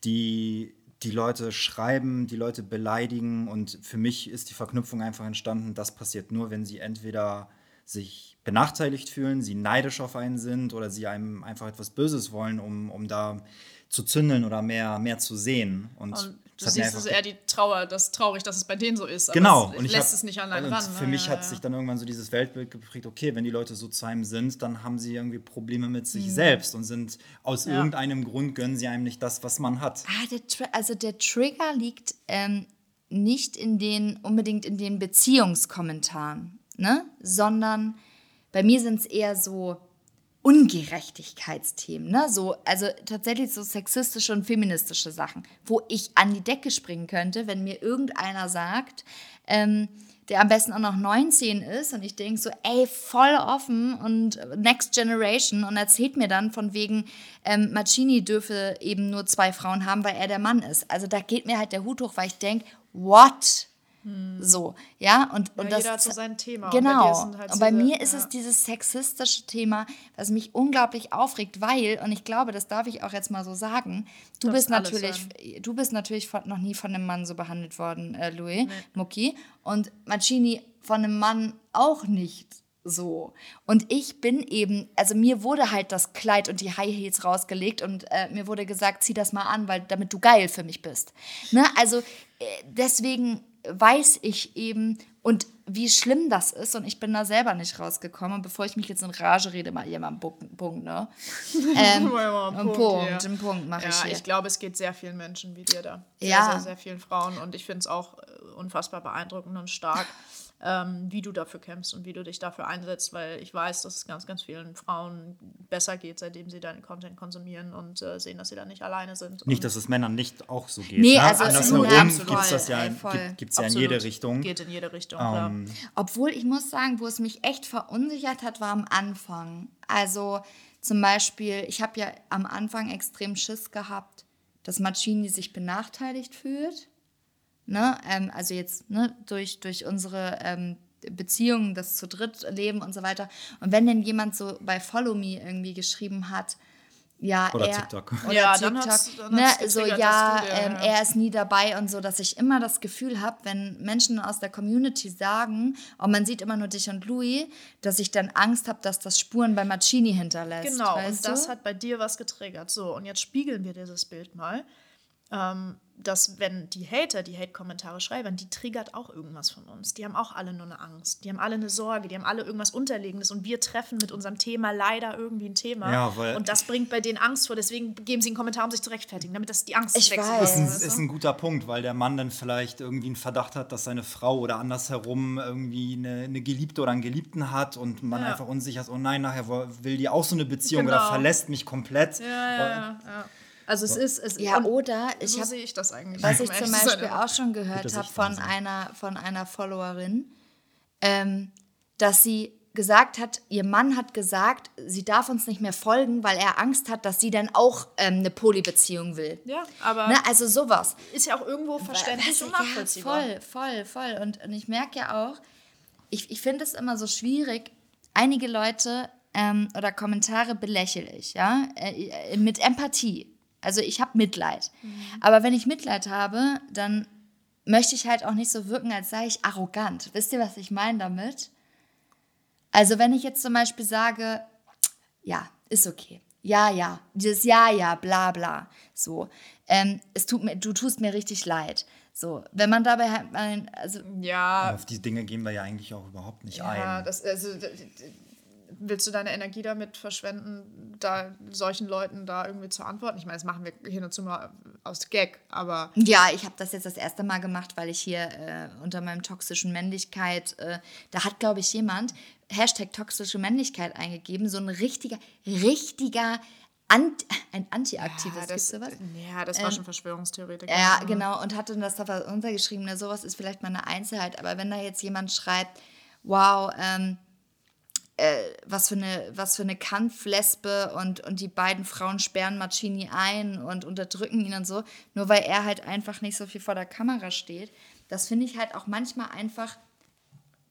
die, die Leute schreiben, die Leute beleidigen. Und für mich ist die Verknüpfung einfach entstanden, das passiert nur, wenn sie entweder sich benachteiligt fühlen, sie neidisch auf einen sind oder sie einem einfach etwas Böses wollen, um, um da zu zündeln oder mehr, mehr zu sehen. Und, Und du siehst es eher die Trauer, das traurig, dass es bei denen so ist. Aber Genau. Es und ich lässt hab- es nicht allein ran. Für ne? mich Ja, hat ja. sich dann irgendwann so dieses Weltbild geprägt, okay, wenn die Leute so zu einem sind, dann haben sie irgendwie Probleme mit Mhm. sich selbst und sind aus irgendeinem Grund gönnen sie einem nicht das, was man hat. Ah, der also der Trigger liegt ähm, nicht in den, unbedingt in den Beziehungskommentaren, ne? sondern bei mir sind es eher so Ungerechtigkeitsthemen, ne? So, also tatsächlich so sexistische und feministische Sachen, wo ich an die Decke springen könnte, wenn mir irgendeiner sagt, ähm, der am besten auch noch 19 ist und ich denke so, ey, voll offen und Next Generation und erzählt mir dann von wegen, ähm, Macini dürfe eben nur zwei Frauen haben, weil er der Mann ist. Also da geht mir halt der Hut hoch, weil ich denke, what? So, ja, und, und Ja, das jeder hat so sein Thema. Und bei Genau. halt und bei diese- mir ist ja. es dieses sexistische Thema, was mich unglaublich aufregt, weil, und ich glaube, das darf ich auch jetzt mal so sagen, du bist natürlich, du bist natürlich von, noch nie von einem Mann so behandelt worden, äh, Louis, Mucki, und Macini von einem Mann auch nicht so. Und ich bin eben, also mir wurde halt das Kleid und die High Heels rausgelegt und äh, mir wurde gesagt, zieh das mal an, weil damit du geil für mich bist. Ne? Also äh, deswegen weiß ich eben und wie schlimm das ist und ich bin da selber nicht rausgekommen. Und bevor ich mich jetzt in Rage rede, mal jemand Punkt, Punkt ne? (laughs) Ähm, einen Punkt, Punkt, ja. einen Punkt mache ich Ja, hier. ich glaube, es geht sehr vielen Menschen wie dir da. Sehr, Ja. sehr, sehr vielen Frauen. Und ich finde es auch äh, unfassbar beeindruckend und stark, ähm, wie du dafür kämpfst und wie du dich dafür einsetzt, weil ich weiß, dass es ganz, ganz vielen Frauen besser geht, seitdem sie deinen Content konsumieren und äh, sehen, dass sie da nicht alleine sind. Nicht, dass es Männern nicht auch so geht. Nee, ne? also Andersherum gibt es das ja, ey, in- voll. gibt, gibt's ja in jede Richtung. Geht in jede Richtung, Ähm, Obwohl ich muss sagen, wo es mich echt verunsichert hat, war am Anfang. Also zum Beispiel, ich habe ja am Anfang extrem Schiss gehabt, dass Macini sich benachteiligt fühlt. Ne? Ähm, also jetzt ne, durch, durch unsere ähm, Beziehungen, das zu dritt leben und so weiter. Und wenn denn jemand so bei Follow Me irgendwie geschrieben hat, ja, Oder er, TikTok. Oder Ja, TikTok, dann hat's- dann ne, hat's so getriggert, ja, dass du der- ähm, ja. er ist nie dabei und so, dass ich immer das Gefühl habe, wenn Menschen aus der Community sagen, oh, man sieht immer nur dich und Louis, dass ich dann Angst habe, dass das Spuren bei Macini hinterlässt. Genau, weißt und das du? hat bei dir was getriggert. So, und jetzt spiegeln wir dieses Bild mal. Ähm, dass, wenn die Hater die Hate-Kommentare schreiben, die triggert auch irgendwas von uns. Die haben auch alle nur eine Angst. Die haben alle eine Sorge. Die haben alle irgendwas Unterlegendes. Und wir treffen mit unserem Thema leider irgendwie ein Thema. Ja, weil- und das bringt bei denen Angst vor. Deswegen geben sie einen Kommentar, um sich zu rechtfertigen, damit das die Angst Ich wechselt. weiß. Das ist ein, ist ein guter Punkt, weil der Mann dann vielleicht irgendwie einen Verdacht hat, dass seine Frau oder andersherum irgendwie eine, eine Geliebte oder einen Geliebten hat und man Ja. einfach unsicher ist, oh nein, nachher will die auch so eine Beziehung Genau. oder verlässt mich komplett. ja, ja, ja, ja. Also es ist, es Ja, oder ich so habe sehe ich das eigentlich. Was ich (laughs) zum. Beispiel auch schon gehört habe von einer, von einer Followerin, ähm, dass sie gesagt hat, ihr Mann hat gesagt, sie darf uns nicht mehr folgen, weil er Angst hat, dass sie dann auch ähm, eine Polybeziehung will. Ja, aber Ne, also sowas. ist ja auch irgendwo verständlich und nachvollziehbar. Ja, voll, voll, voll. Und, und ich merke ja auch, ich, ich finde es immer so schwierig. Einige Leute ähm, oder Kommentare belächle ich, ja, äh, mit Empathie. Also ich habe Mitleid. Mhm. Aber wenn ich Mitleid habe, dann möchte ich halt auch nicht so wirken, als sei ich arrogant. Wisst ihr, was ich meine damit? Also wenn ich jetzt zum Beispiel sage, ja, ist okay. Ja, ja, dieses Ja, ja, bla, bla. So, ähm, es tut mir, du tust mir richtig leid. So, wenn man dabei halt, also ja, auf die Dinge gehen wir ja eigentlich auch überhaupt nicht ja, ein. Ja, das, also willst du deine Energie damit verschwenden, da solchen Leuten da irgendwie zu antworten? Ich meine, das machen wir hin und zu mal aus Gag, aber. Ja, ich habe das jetzt das erste Mal gemacht, weil ich hier äh, unter meinem toxischen Männlichkeit, äh, da hat, glaube ich, jemand Hashtag toxische Männlichkeit eingegeben, so ein richtiger, richtiger Ant ein Antiaktives, ja, das, sowas? Ja, das war ähm, schon Verschwörungstheoretiker. Ja, genau, und hatte das da untergeschrieben, na, sowas ist vielleicht mal eine Einzelheit, aber wenn da jetzt jemand schreibt, wow, ähm, äh, was für eine, was für eine Kampflesbe und, und die beiden Frauen sperren Marcini ein und unterdrücken ihn und so, nur weil er halt einfach nicht so viel vor der Kamera steht. Das finde ich halt auch manchmal einfach,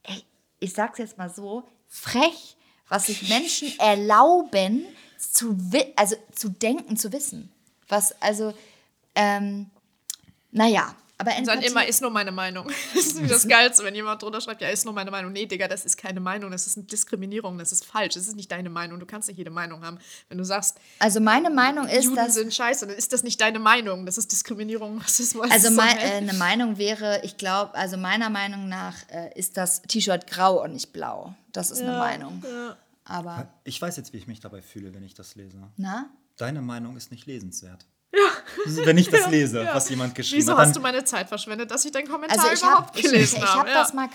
ey, ich sag's jetzt mal so, frech, was sich Menschen erlauben, zu, also zu denken, zu wissen. Was, also, ähm, naja, aber Empathie dann immer ist nur meine Meinung. (laughs) Das ist das Geilste, wenn jemand drunter schreibt, ja, ist nur meine Meinung. Nee, Digga, das ist keine Meinung, das ist eine Diskriminierung, das ist falsch, das ist nicht deine Meinung. Du kannst nicht jede Meinung haben. Wenn du sagst, also meine Meinung ist, Juden dass sind scheiße, dann ist das nicht deine Meinung. Das ist Diskriminierung, Rassismus. Also mein, äh, eine Meinung wäre, ich glaube, also meiner Meinung nach äh, ist das T-Shirt grau und nicht blau. Das ist ja, eine Meinung. Ja. Aber ich weiß jetzt, wie ich mich dabei fühle, wenn ich das lese. Na? Deine Meinung ist nicht lesenswert. Ja. Wenn ich das lese, ja. was jemand geschrieben Wieso hat. Wieso hast du meine Zeit verschwendet, dass ich deinen Kommentar also ich überhaupt hab, gelesen ich, ich, ich habe. Ich habe das mal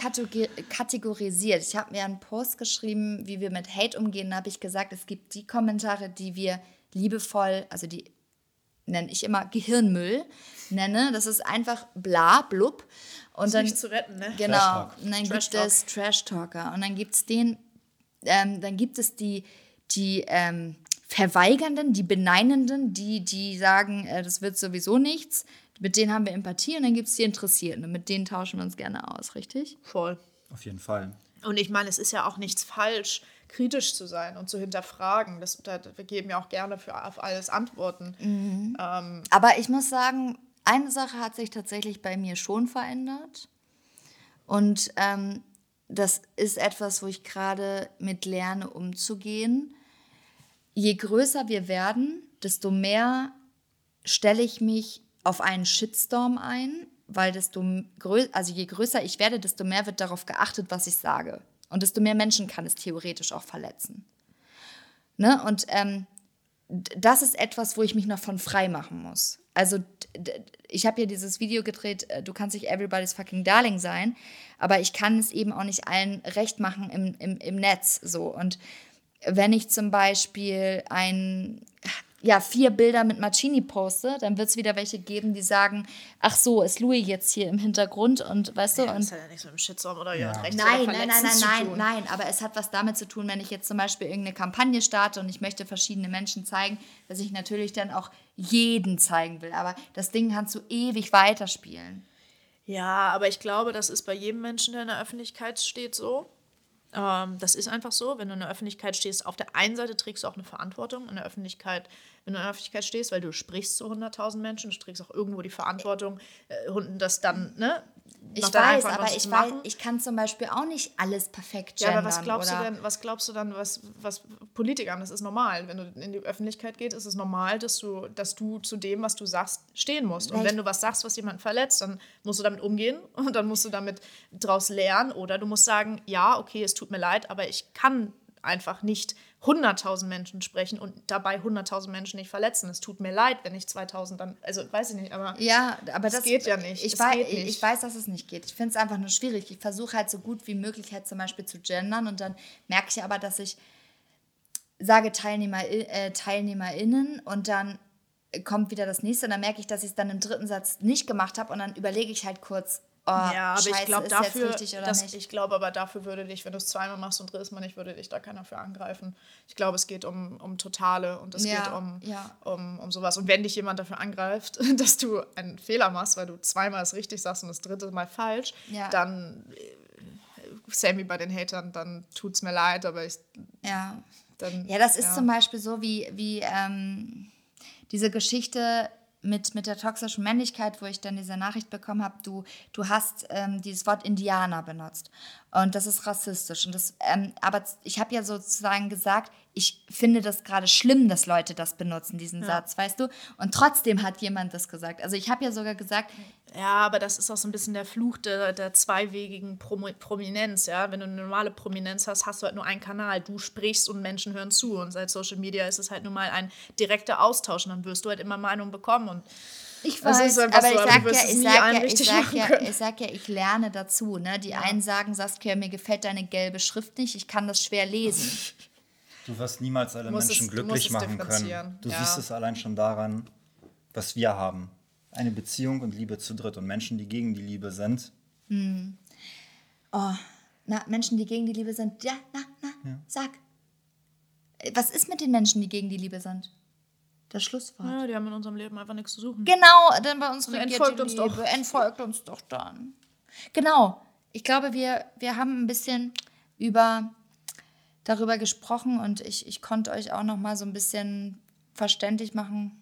kategorisiert. Ich habe mir einen Post geschrieben, wie wir mit Hate umgehen. Da habe ich gesagt, es gibt die Kommentare, die wir liebevoll, also die nenne ich immer Gehirnmüll nenne. Das ist einfach bla, blub. Und dann, nicht zu retten, ne? Genau. Und dann Trash gibt es Trash-Talker. Und dann gibt es den, ähm, dann gibt es die, die ähm, Verweigernden, die Beneinenden, die, die sagen, äh, das wird sowieso nichts. Mit denen haben wir Empathie und dann gibt es die Interessierten und mit denen tauschen wir uns gerne aus, richtig? Voll. Auf jeden Fall. Und ich meine, es ist ja auch nichts falsch, kritisch zu sein und zu hinterfragen. Das, das wir geben ja auch gerne für, auf alles Antworten. Mhm. Ähm, Aber ich muss sagen, eine Sache hat sich tatsächlich bei mir schon verändert. Und ähm, das ist etwas, wo ich gerade mit lerne, umzugehen je größer wir werden, desto mehr stelle ich mich auf einen Shitstorm ein, weil desto größer, also je größer ich werde, desto mehr wird darauf geachtet, was ich sage. Und desto mehr Menschen kann es theoretisch auch verletzen. Ne? Und ähm, das ist etwas, wo ich mich noch von frei machen muss. Also ich habe hier dieses Video gedreht, äh, du kannst nicht everybody's fucking darling sein, aber ich kann es eben auch nicht allen recht machen im, im, im Netz so. Und wenn ich zum Beispiel ein, ja, vier Bilder mit Marcini poste, dann wird es wieder welche geben, die sagen, ach so, ist Louis jetzt hier im Hintergrund und weißt du. Ja, und das hat ja nichts mit dem Shitstorm oder ja. rechts nein, oder nein, nein, nein, nein, nein, aber es hat was damit zu tun, wenn ich jetzt zum Beispiel irgendeine Kampagne starte und ich möchte verschiedene Menschen zeigen, dass ich natürlich dann auch jeden zeigen will. Aber das Ding kannst du ewig weiterspielen. Ja, aber ich glaube, das ist bei jedem Menschen, der in der Öffentlichkeit steht, so. Ähm, das ist einfach so, wenn du in der Öffentlichkeit stehst. Auf der einen Seite trägst du auch eine Verantwortung in der Öffentlichkeit, wenn du in der Öffentlichkeit stehst, weil du sprichst zu 100.000 Menschen, du trägst auch irgendwo die Verantwortung, äh, das dann, ne? Ich weiß, aber ich weiß, ich kann zum Beispiel auch nicht alles perfekt gendern. Ja, aber was glaubst oder? du denn, was glaubst du dann, was, was Politikern, das ist normal. Wenn du in die Öffentlichkeit gehst, ist es normal, dass du, dass du zu dem, was du sagst, stehen musst. Und wenn du was sagst, was jemanden verletzt, dann musst du damit umgehen (laughs) und dann musst du damit draus lernen. Oder du musst sagen, ja, okay, es tut mir leid, aber ich kann einfach nicht 100.000 Menschen sprechen und dabei 100.000 Menschen nicht verletzen. Es tut mir leid, wenn ich 2.000 dann, also weiß ich nicht, aber, ja, aber das geht ja nicht. Ich, weiß, nicht. ich weiß, dass es nicht geht. Ich finde es einfach nur schwierig. Ich versuche halt so gut wie möglich halt zum Beispiel zu gendern und dann merke ich aber, dass ich sage Teilnehmer, äh, TeilnehmerInnen und dann kommt wieder das nächste und dann merke ich, dass ich es dann im dritten Satz nicht gemacht habe und dann überlege ich halt kurz, oh, ja, aber Scheiße, ich glaube dafür, das, ich glaube aber dafür würde dich, wenn du es zweimal machst und drittes Mal nicht, würde dich da keiner für angreifen. Ich glaube, es geht um, um Totale und es ja, geht um, ja. um, um sowas. Und wenn dich jemand dafür angreift, (laughs) dass du einen Fehler machst, weil du zweimal es richtig sagst und das dritte Mal falsch, ja. dann Sammy bei den Hatern, dann tut's mir leid, aber ich. Ja. Dann, Ja, das ist zum Beispiel so wie, wie ähm, diese Geschichte mit, mit der toxischen Männlichkeit, wo ich dann diese Nachricht bekommen habe, du, du hast ähm, dieses Wort Indianer benutzt. Und das ist rassistisch. Und das, ähm, aber ich habe ja sozusagen gesagt, ich finde das gerade schlimm, dass Leute das benutzen, diesen Satz, weißt du? Und trotzdem hat jemand das gesagt. Also ich habe ja sogar gesagt, Ja, aber das ist auch so ein bisschen der Fluch der, der zweiwegigen Promo Prominenz, ja. Wenn du eine normale Prominenz hast, hast du halt nur einen Kanal. Du sprichst und Menschen hören zu. Und seit Social Media ist es halt nun mal ein direkter Austausch und dann wirst du halt immer Meinung bekommen. Und Ich Das weiß, ist einfach aber so, ich aber sag, ja, ich, sag ja, ich, sag ja, können. ich sag ja, ich lerne dazu. Ne? Die einen sagen, Saskia, mir gefällt deine gelbe Schrift nicht, ich kann das schwer lesen. (laughs) Du wirst niemals alle musst Menschen es- glücklich machen können. Du ja. siehst es allein schon daran, was wir haben. Eine Beziehung und Liebe zu dritt. Und Menschen, die gegen die Liebe sind, Oh, na, Menschen, die gegen die Liebe sind. Ja, na, na, sag. Äh, Was ist mit den Menschen, die gegen die Liebe sind? Das Schlusswort. ja, die haben in unserem Leben einfach nichts zu suchen. Genau, dann bei uns regiert entfolgt die uns Liebe. doch. Entfolgt uns doch dann. Genau. Ich glaube, wir, wir haben ein bisschen über darüber gesprochen und ich, ich konnte euch auch noch mal so ein bisschen verständlich machen,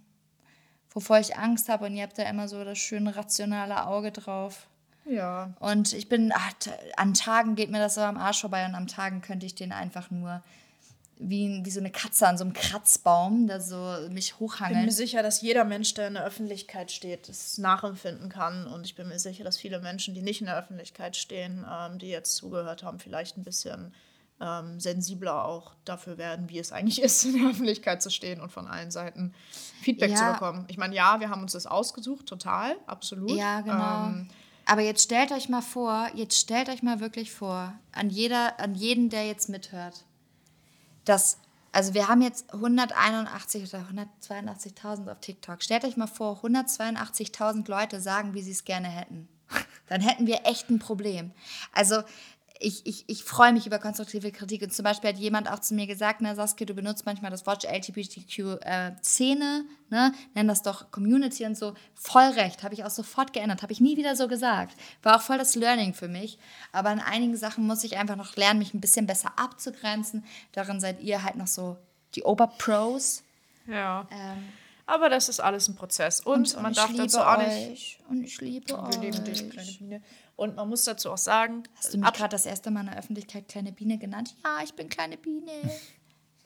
wovor ich Angst habe. Und ihr habt da immer so das schöne rationale Auge drauf. Ja. Und ich bin, ach, an Tagen geht mir das so am Arsch vorbei und am Tagen könnte ich den einfach nur wie, wie so eine Katze an so einem Kratzbaum, da so mich Ich bin hochhangeln. mir sicher, dass jeder Mensch, der in der Öffentlichkeit steht, das nachempfinden kann. Und ich bin mir sicher, dass viele Menschen, die nicht in der Öffentlichkeit stehen, ähm, die jetzt zugehört haben, vielleicht ein bisschen ähm, sensibler auch dafür werden, wie es eigentlich (laughs) ist, in der Öffentlichkeit zu stehen und von allen Seiten Feedback Ja. zu bekommen. Ich meine, ja, wir haben uns das ausgesucht, total, absolut. Ja, genau. Ähm, Aber jetzt stellt euch mal vor, jetzt stellt euch mal wirklich vor, an jeder, an jeden, der jetzt mithört, dass, also wir haben jetzt 181 oder 182.000 auf TikTok. Stellt euch mal vor, 182.000 Leute sagen, wie sie es gerne hätten. (laughs) Dann hätten wir echt ein Problem. Also ich, ich, ich freue mich über konstruktive Kritik. Und zum Beispiel hat jemand auch zu mir gesagt, na Saskia, du benutzt manchmal das Wort LGBTQ-Szene, ne? nenn das doch Community und so. Voll recht, habe ich auch sofort geändert, habe ich nie wieder so gesagt. War auch voll das Learning für mich. Aber in einigen Sachen muss ich einfach noch lernen, mich ein bisschen besser abzugrenzen. Darin seid ihr halt noch so die Oberpros. ja. Ähm, Aber das ist alles ein Prozess. Und, und man ich darf dazu auch nicht. Und ich liebe Wir euch. lieben dich, kleine Biene. Und man muss dazu auch sagen, Hast du mich gerade das erste Mal in der Öffentlichkeit kleine Biene genannt? Ja, ich bin kleine Biene. (laughs)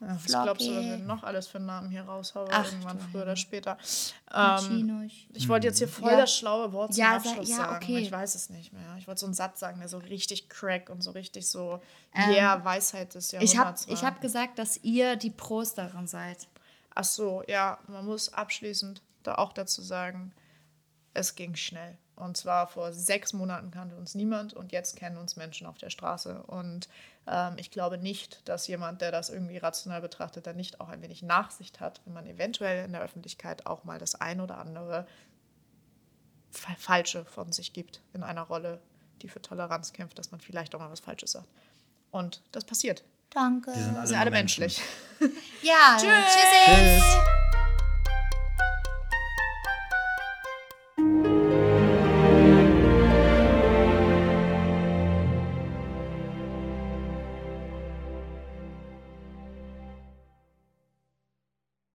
Ja, was glaubst du, was Flocki. ich noch alles für Namen hier raushaue, Ach, irgendwann früher oder später. Ähm, ich wollte jetzt hier voll Ja. das schlaue Wort zum Ja, Abschluss ja, sagen. okay. Ich weiß es nicht mehr. Ich wollte so einen Satz sagen, der so richtig crack und so richtig so, Ähm, yeah, Weisheit des habe Jahrhunderts ich war. hab gesagt, dass ihr die Pros darin seid. Ach so, ja, man muss abschließend da auch dazu sagen, es ging schnell. Und zwar vor sechs Monaten kannte uns niemand und jetzt kennen uns Menschen auf der Straße. Und ähm, ich glaube nicht, dass jemand, der das irgendwie rational betrachtet, dann nicht auch ein wenig Nachsicht hat, wenn man eventuell in der Öffentlichkeit auch mal das ein oder andere Fa- Falsche von sich gibt in einer Rolle, die für Toleranz kämpft, dass man vielleicht auch mal was Falsches sagt. Und das passiert. Danke. wir sind alle, Wir sind alle menschlich. Ja, (laughs) tschüss. Tschüss.